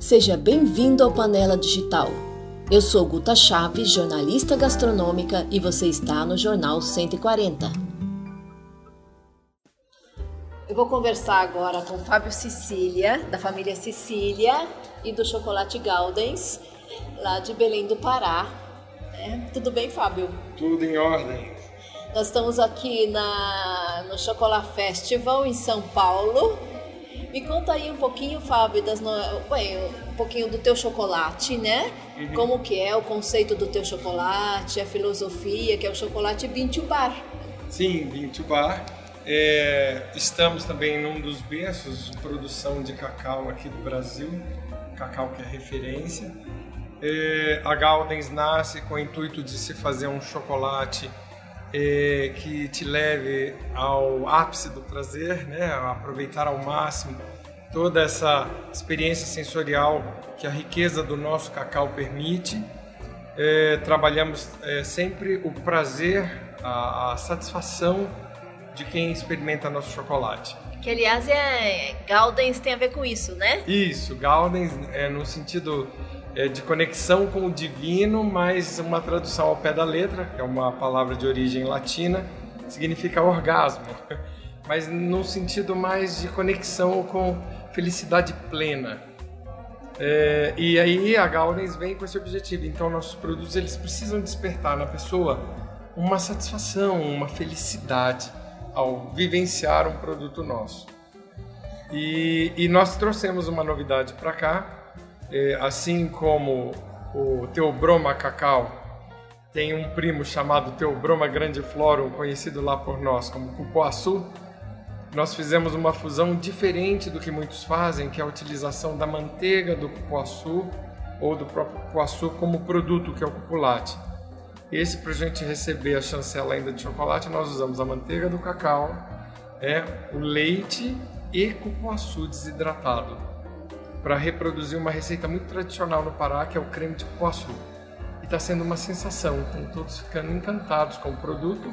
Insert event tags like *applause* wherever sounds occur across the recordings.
Seja bem-vindo ao Panela Digital. Eu sou Guta Chaves, jornalista gastronômica, e você está no Jornal 140. Eu vou conversar agora com Fábio Cecília, da família Cecília e do Chocolate Galdens, lá de Belém do Pará. É, tudo bem, Fábio? Tudo em ordem. Nós estamos aqui na, no Chocolate Festival em São Paulo me conta aí um pouquinho, Fábio, das no... Bem, um pouquinho do teu chocolate, né? Uhum. Como que é o conceito do teu chocolate, a filosofia, que é o chocolate Bintu Bar. Sim, Bintu Bar. É, estamos também num dos berços de produção de cacau aqui do Brasil, cacau que é referência. É, a Galdens nasce com o intuito de se fazer um chocolate é, que te leve ao ápice do prazer, né? A aproveitar ao máximo toda essa experiência sensorial que a riqueza do nosso cacau permite. É, trabalhamos é, sempre o prazer, a, a, satisfação de quem experimenta nosso chocolate. Que aliás é Galdens tem a ver com isso, né? Isso, Galdens é no sentido é, de conexão com o divino, mas uma tradução ao pé da letra, que é uma palavra de origem latina, significa orgasmo, *laughs* mas no sentido mais de conexão com felicidade plena. É, e aí a Gaudens vem com esse objetivo. Então nossos produtos eles precisam despertar na pessoa uma satisfação, uma felicidade ao vivenciar um produto nosso. E, e nós trouxemos uma novidade para cá, assim como o Teobroma Cacau tem um primo chamado Teobroma Grandiflorum, conhecido lá por nós como cupuaçu, nós fizemos uma fusão diferente do que muitos fazem, que é a utilização da manteiga do cupuaçu ou do próprio cupuaçu como produto, que é o cupulate. Esse, para a gente receber a chancela ainda de chocolate, nós usamos a manteiga do cacau, é, o leite e cupuaçu desidratado para reproduzir uma receita muito tradicional no Pará, que é o creme de cupuaçu. E está sendo uma sensação, estão todos ficando encantados com o produto.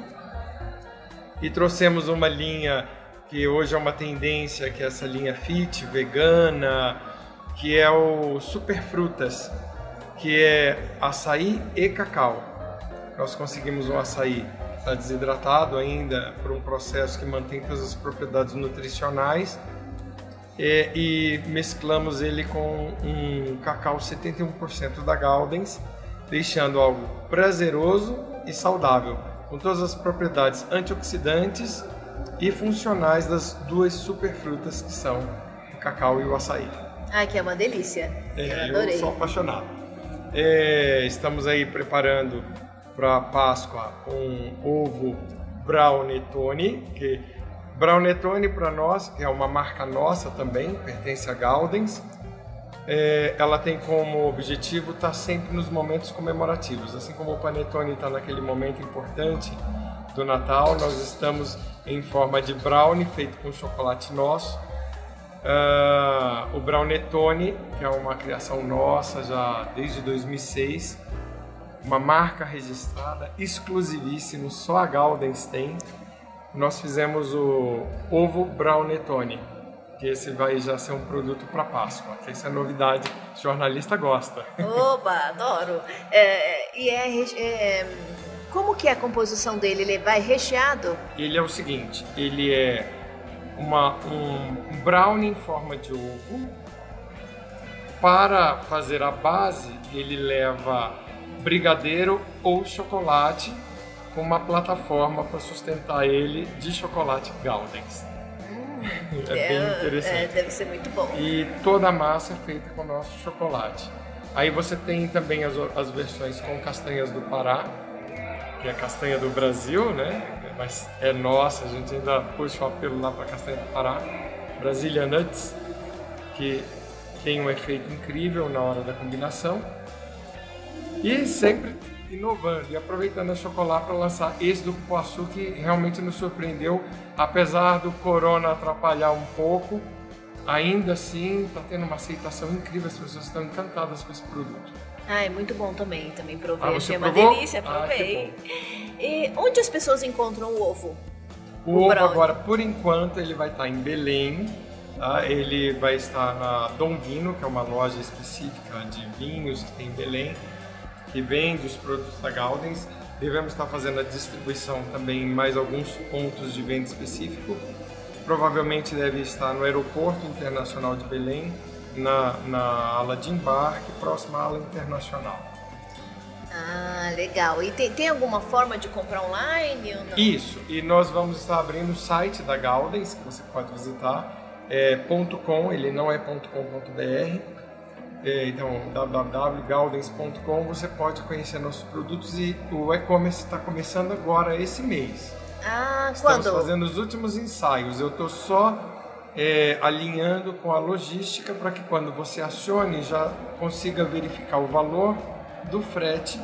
E trouxemos uma linha que hoje é uma tendência, que é essa linha fit, vegana, que é o Super Frutas, que é açaí e cacau. Nós conseguimos um açaí está desidratado ainda por um processo que mantém todas as propriedades nutricionais é, e mesclamos ele com um cacau 71% da Galdens, deixando algo prazeroso e saudável, com todas as propriedades antioxidantes e funcionais das duas superfrutas que são o cacau e o açaí. Ai, que é uma delícia. É, Adorei. Eu sou apaixonado. É, estamos aí preparando para Páscoa um ovo brownie Tony, que Brownetone para nós, é uma marca nossa também, pertence a Galdens. É, ela tem como objetivo estar tá sempre nos momentos comemorativos. Assim como o Panetone está naquele momento importante do Natal, nós estamos em forma de brownie feito com chocolate nosso. Uh, o Brownetone, que é uma criação nossa já desde 2006, uma marca registrada, exclusivíssimo, só a Galdens tem nós fizemos o ovo brownietone, que esse vai já ser um produto para Páscoa, que essa é a novidade, o jornalista gosta. Oba, adoro! É, e é, é, como que é a composição dele? Ele vai recheado? Ele é o seguinte, ele é uma, um brownie em forma de ovo. Para fazer a base, ele leva brigadeiro ou chocolate com uma plataforma para sustentar ele de chocolate Galdens. Hum, é, *laughs* é, bem interessante. É, deve ser muito bom. E toda a massa é feita com nosso chocolate. Aí você tem também as, as versões com castanhas do Pará, que é a castanha do Brasil, né? Mas é nossa, a gente ainda puxa o apelo lá para a castanha do Pará. Brasília Nuts, que tem um efeito incrível na hora da combinação. E sempre inovando e aproveitando a chocolate para lançar esse do cupuaçu que realmente nos surpreendeu, apesar do corona atrapalhar um pouco. Ainda assim, está tendo uma aceitação incrível, as pessoas estão encantadas com esse produto. Ah, é muito bom também, também provei, ah, achei uma delícia, ah, provei. Ah, e onde as pessoas encontram o ovo? O, o ovo brownie? agora, por enquanto, ele vai estar em Belém, Tá? Ele vai estar na Dom Vino, que é uma loja específica de vinhos que tem em Belém, que vende os produtos da Gaudens. Devemos estar fazendo a distribuição também em mais alguns pontos de venda específico. Provavelmente deve estar no Aeroporto Internacional de Belém, na, na ala de embarque, próxima à ala internacional. Ah, legal. E tem, tem alguma forma de comprar online ou não? Isso, e nós vamos estar abrindo o site da Gaudens, que você pode visitar, é .com, ele não é .com.br. É, então, www.gaudens.com você pode conhecer nossos produtos e o e-commerce está começando agora esse mês. Ah, Estamos quando? fazendo os últimos ensaios. Eu estou só é, alinhando com a logística para que quando você acione já consiga verificar o valor do frete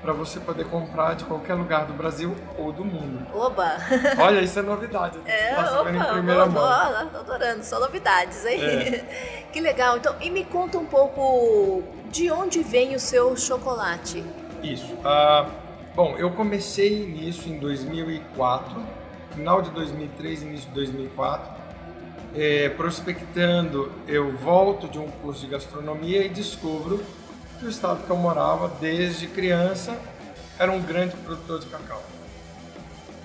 para você poder comprar de qualquer lugar do Brasil ou do mundo. Oba! Olha, isso é novidade. É, tá sabendo em opa, primeira tô, mão. tô adorando, só novidades, hein? É. *laughs* que legal. Então, e me conta um pouco de onde vem o seu chocolate? Isso. Ah, bom, eu comecei nisso em 2004, final de 2003, início de 2004. É, prospectando, eu volto de um curso de gastronomia e descubro que o estado que eu morava desde criança era um grande produtor de cacau.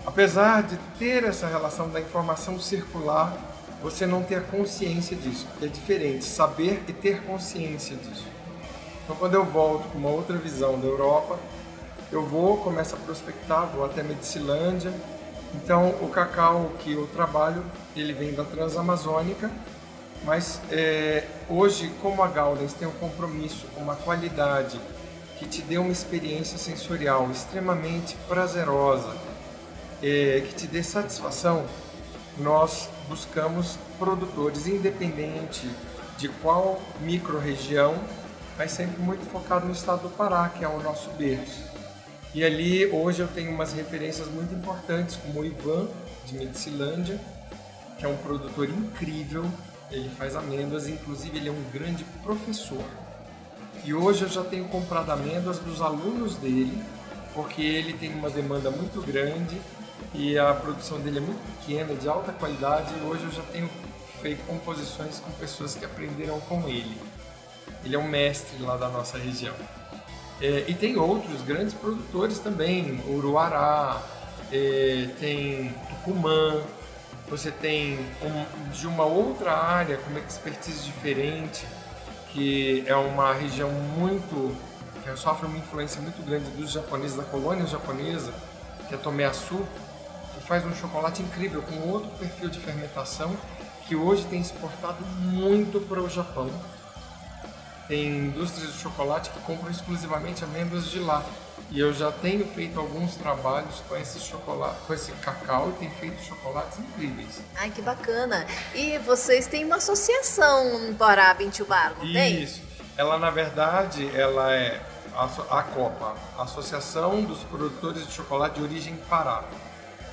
Apesar de ter essa relação da informação circular, você não ter a consciência disso, porque é diferente saber e ter consciência disso. Então, quando eu volto com uma outra visão da Europa, eu vou, começo a prospectar, vou até Medicilândia. Então, o cacau que eu trabalho, ele vem da Transamazônica, mas é, hoje, como a Gaudens tem um compromisso com uma qualidade que te dê uma experiência sensorial extremamente prazerosa, é, que te dê satisfação, nós buscamos produtores independente de qual microrregião, mas sempre muito focado no estado do Pará, que é o nosso berço. E ali hoje eu tenho umas referências muito importantes, como o Ivan, de Medicilândia, que é um produtor incrível, ele faz amêndoas, inclusive ele é um grande professor. E hoje eu já tenho comprado amêndoas dos alunos dele, porque ele tem uma demanda muito grande e a produção dele é muito pequena, de alta qualidade, e hoje eu já tenho feito composições com pessoas que aprenderam com ele. Ele é um mestre lá da nossa região. É, e tem outros grandes produtores também, Uruará, é, tem Tucumã, você tem um, de uma outra área com uma expertise diferente, que é uma região muito que sofre uma influência muito grande dos japoneses da colônia japonesa, que é Tomeaçu, que faz um chocolate incrível com outro perfil de fermentação que hoje tem exportado muito para o Japão. Tem indústrias de chocolate que compram exclusivamente amêndoas de lá. E eu já tenho feito alguns trabalhos com esse chocolate, com esse cacau e tenho feito chocolates incríveis. Ai, que bacana. E vocês têm uma associação no Pará, Bintubar, não tem? Isso. Ela, na verdade, ela é a, a Copa, Associação dos Produtores de Chocolate de Origem Pará.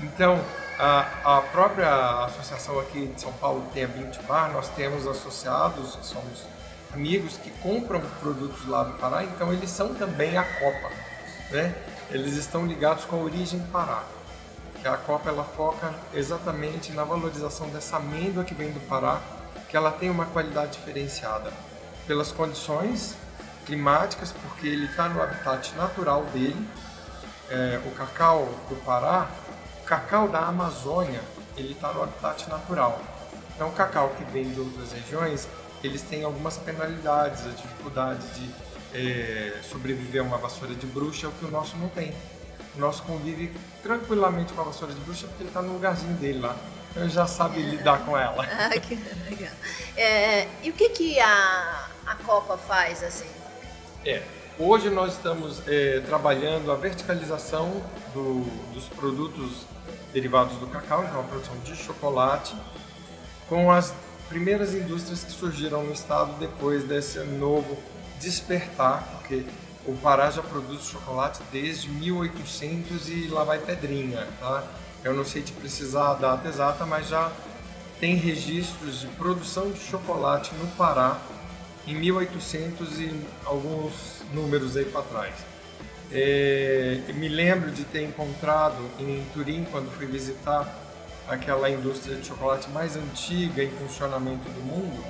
Então, a, a própria associação aqui de São Paulo tem a Bintubar, nós temos associados, somos amigos que compram produtos lá do Pará, então eles são também a Copa, né? Eles estão ligados com a origem Pará. Que a Copa ela foca exatamente na valorização dessa amêndoa que vem do Pará, que ela tem uma qualidade diferenciada pelas condições climáticas, porque ele está no habitat natural dele. É, o cacau do Pará, o cacau da Amazônia, ele está no habitat natural. Então, o cacau que vem de outras regiões, eles têm algumas penalidades, a dificuldade de é, sobreviver a uma vassoura de bruxa, é o que o nosso não tem. O nosso convive tranquilamente com a vassoura de bruxa porque ele está no lugarzinho dele lá. Então ele já sabe *laughs* lidar com ela. Ah, que legal. É, e o que, que a, a Copa faz assim? É, hoje nós estamos é, trabalhando a verticalização do, dos produtos derivados do cacau, então a produção de chocolate, com as primeiras indústrias que surgiram no estado depois desse novo despertar, porque o Pará já produz chocolate desde 1800 e lá vai pedrinha, tá? Eu não sei te precisar a data exata, mas já tem registros de produção de chocolate no Pará em 1800 e alguns números aí para trás. É, me lembro de ter encontrado em Turim, quando fui visitar aquela indústria de chocolate mais antiga em funcionamento do mundo,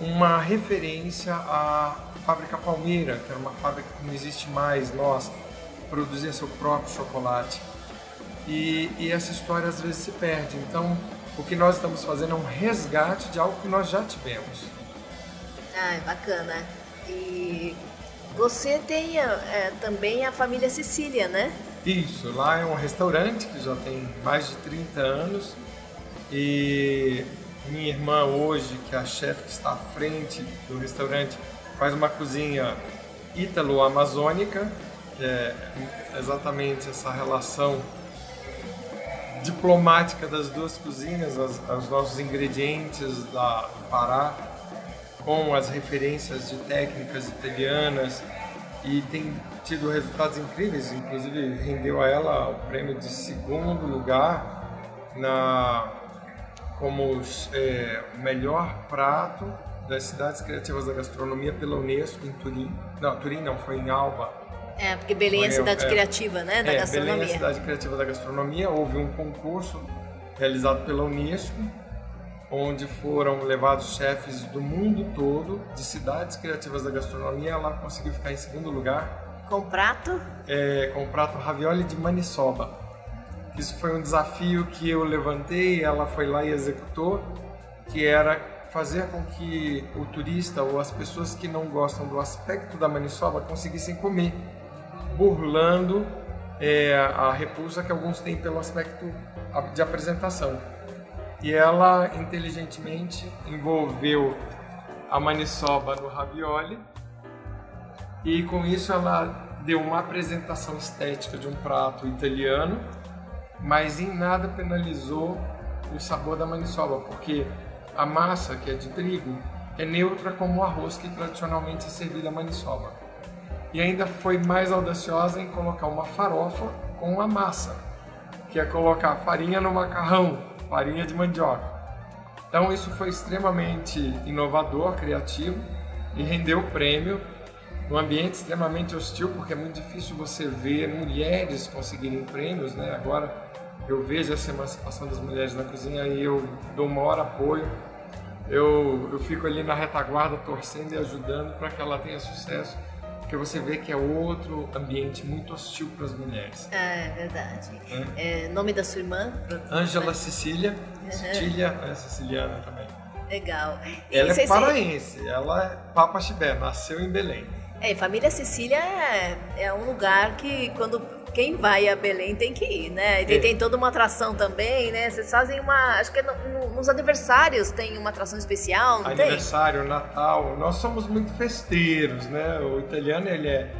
uma referência à fábrica Palmeira, que era uma fábrica que não existe mais, nós produzia seu próprio chocolate. E, e essa história às vezes se perde. Então, o que nós estamos fazendo é um resgate de algo que nós já tivemos. Ah, bacana. E você tem é, também a família Sicília, né? Isso, lá é um restaurante que já tem mais de 30 anos e minha irmã hoje, que é a chefe que está à frente do restaurante, faz uma cozinha ítalo-amazônica, que é exatamente essa relação diplomática das duas cozinhas, as, os nossos ingredientes da Pará, com as referências de técnicas italianas e tem tido resultados incríveis, inclusive rendeu a ela o prêmio de segundo lugar na como é, melhor prato das cidades criativas da gastronomia pela Unesco em Turim. Não, Turim não, foi em Alba, é, porque Belém é a cidade é, criativa, né, da é, gastronomia. Belém é a cidade criativa da gastronomia. Houve um concurso realizado pela Unesco, onde foram levados chefes do mundo todo, de cidades criativas da gastronomia. Ela conseguiu ficar em segundo lugar. Com prato? É, com prato ravioli de maniçoba. Isso foi um desafio que eu levantei, ela foi lá e executou, que era fazer com que o turista ou as pessoas que não gostam do aspecto da maniçoba conseguissem comer burlando é, a repulsa que alguns têm pelo aspecto de apresentação. E ela inteligentemente envolveu a maniçoba no ravioli e com isso ela deu uma apresentação estética de um prato italiano, mas em nada penalizou o sabor da maniçoba, porque a massa, que é de trigo, é neutra como o arroz que tradicionalmente é servido a maniçoba e ainda foi mais audaciosa em colocar uma farofa com a massa, que é colocar farinha no macarrão, farinha de mandioca. Então isso foi extremamente inovador, criativo e rendeu o prêmio num ambiente extremamente hostil, porque é muito difícil você ver mulheres conseguirem prêmios, né? Agora eu vejo essa emancipação das mulheres na cozinha e eu dou maior apoio. Eu, eu fico ali na retaguarda torcendo e ajudando para que ela tenha sucesso porque você vê que é outro ambiente muito hostil para as mulheres. É verdade. É. É, nome da sua irmã? Ângela Cecília. Uhum. Cecília é siciliana também. Legal. E ela é paraense, se... ela é Papa Chibé, nasceu em Belém. É, família Cecília é, é um lugar que quando quem vai a Belém tem que ir, né? E tem, é. tem toda uma atração também, né? Vocês fazem uma. Acho que no, no, nos aniversários tem uma atração especial, não Aniversário, tem? Natal. Nós somos muito festeiros, né? O italiano, ele é.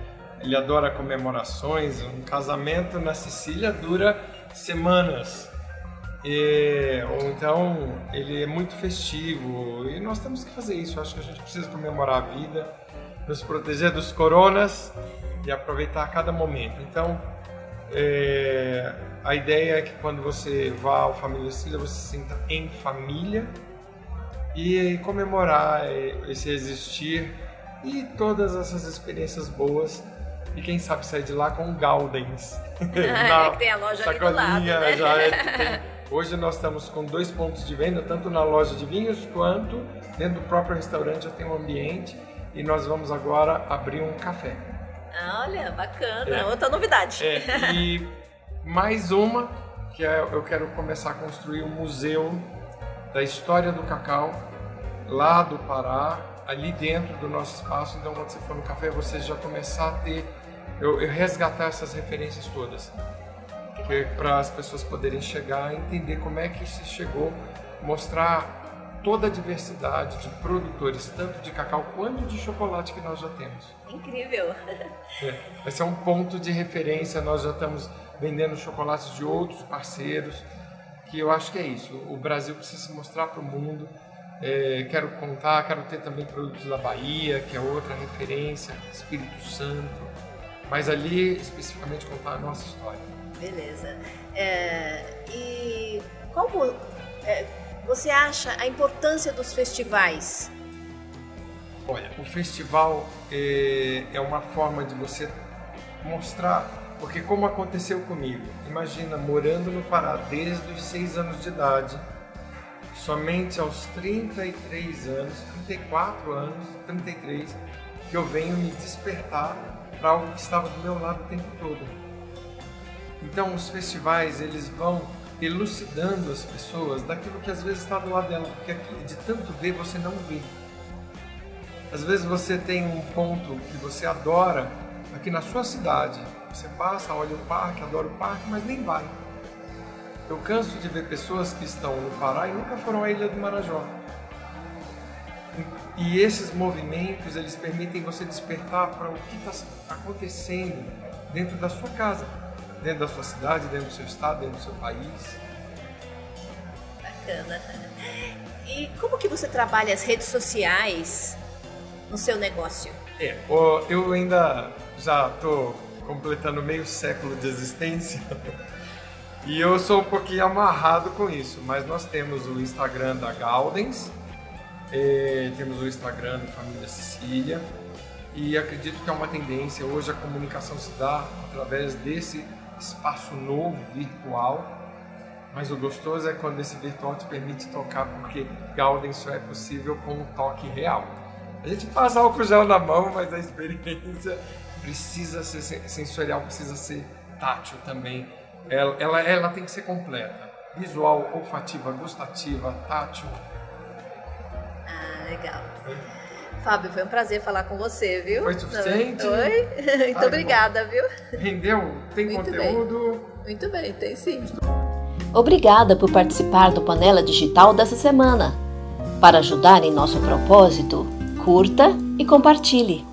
Ele adora comemorações. Um casamento na Sicília dura semanas. E, ou então ele é muito festivo e nós temos que fazer isso. Acho que a gente precisa comemorar a vida, nos proteger dos coronas e aproveitar cada momento. Então, é, a ideia é que quando você vá ao Família Cília, você se sinta em família e comemorar esse existir e todas essas experiências boas e quem sabe sair de lá com Gaudens. *laughs* Na, que tem a loja ali do lado, né? já é, *laughs* tem, hoje nós estamos com dois pontos de venda, tanto na loja de vinhos quanto dentro do próprio restaurante já tem um ambiente e nós vamos agora abrir um café. Olha, bacana. É. Outra novidade. É. E *laughs* mais uma, que é, eu quero começar a construir um museu da história do cacau lá do Pará, ali dentro do nosso espaço. Então, quando você for no café, você já começar a ter, eu, eu resgatar essas referências todas. Para as pessoas poderem chegar e entender como é que se chegou, mostrar toda a diversidade de produtores, tanto de cacau quanto de chocolate que nós já temos. Incrível! É, esse é um ponto de referência, nós já estamos vendendo chocolates de outros parceiros, que eu acho que é isso. O Brasil precisa se mostrar para o mundo. É, quero contar, quero ter também produtos da Bahia, que é outra referência, Espírito Santo, mas ali especificamente contar a nossa história. Beleza. É, e como é, você acha a importância dos festivais? Olha, o festival é, é uma forma de você mostrar Porque como aconteceu comigo, imagina morando no Pará desde os 6 anos de idade, somente aos 33 anos, 34 anos, 33, que eu venho me despertar para algo que estava do meu lado o tempo todo. Então os festivais eles vão elucidando as pessoas daquilo que às vezes está do lado dela, porque de tanto ver você não vê. Às vezes você tem um ponto que você adora aqui na sua cidade. Você passa, olha o parque, adora o parque, mas nem vai. Eu canso de ver pessoas que estão no Pará e nunca foram à Ilha do Marajó. E esses movimentos, eles permitem você despertar para o que está acontecendo dentro da sua casa, dentro da sua cidade, dentro do seu estado, dentro do seu país. Bacana. E como que você trabalha as redes sociais no seu negócio? É, eu ainda já estou completando meio século de existência *laughs* e eu sou um pouquinho amarrado com isso, mas nós temos o Instagram da Gaudens, é, temos o Instagram da Família Sicília e acredito que é uma tendência. Hoje a comunicação se dá através desse espaço novo virtual, mas o gostoso é quando esse virtual te permite tocar, porque Gaudens só é possível com um toque real. A gente passa álcool gel na mão, mas a experiência precisa ser sensorial, precisa ser tátil também. Ela, ela, ela tem que ser completa. Visual, olfativa, gustativa, tátil, legal. Fábio, foi um prazer falar com você, viu? Foi suficiente? Oi? *laughs* Muito Ai, obrigada, bom. viu? Rendeu? Tem Muito conteúdo? Bem. Muito bem, tem sim. Obrigada por participar do Panela Digital dessa semana. Para ajudar em nosso propósito, curta e compartilhe.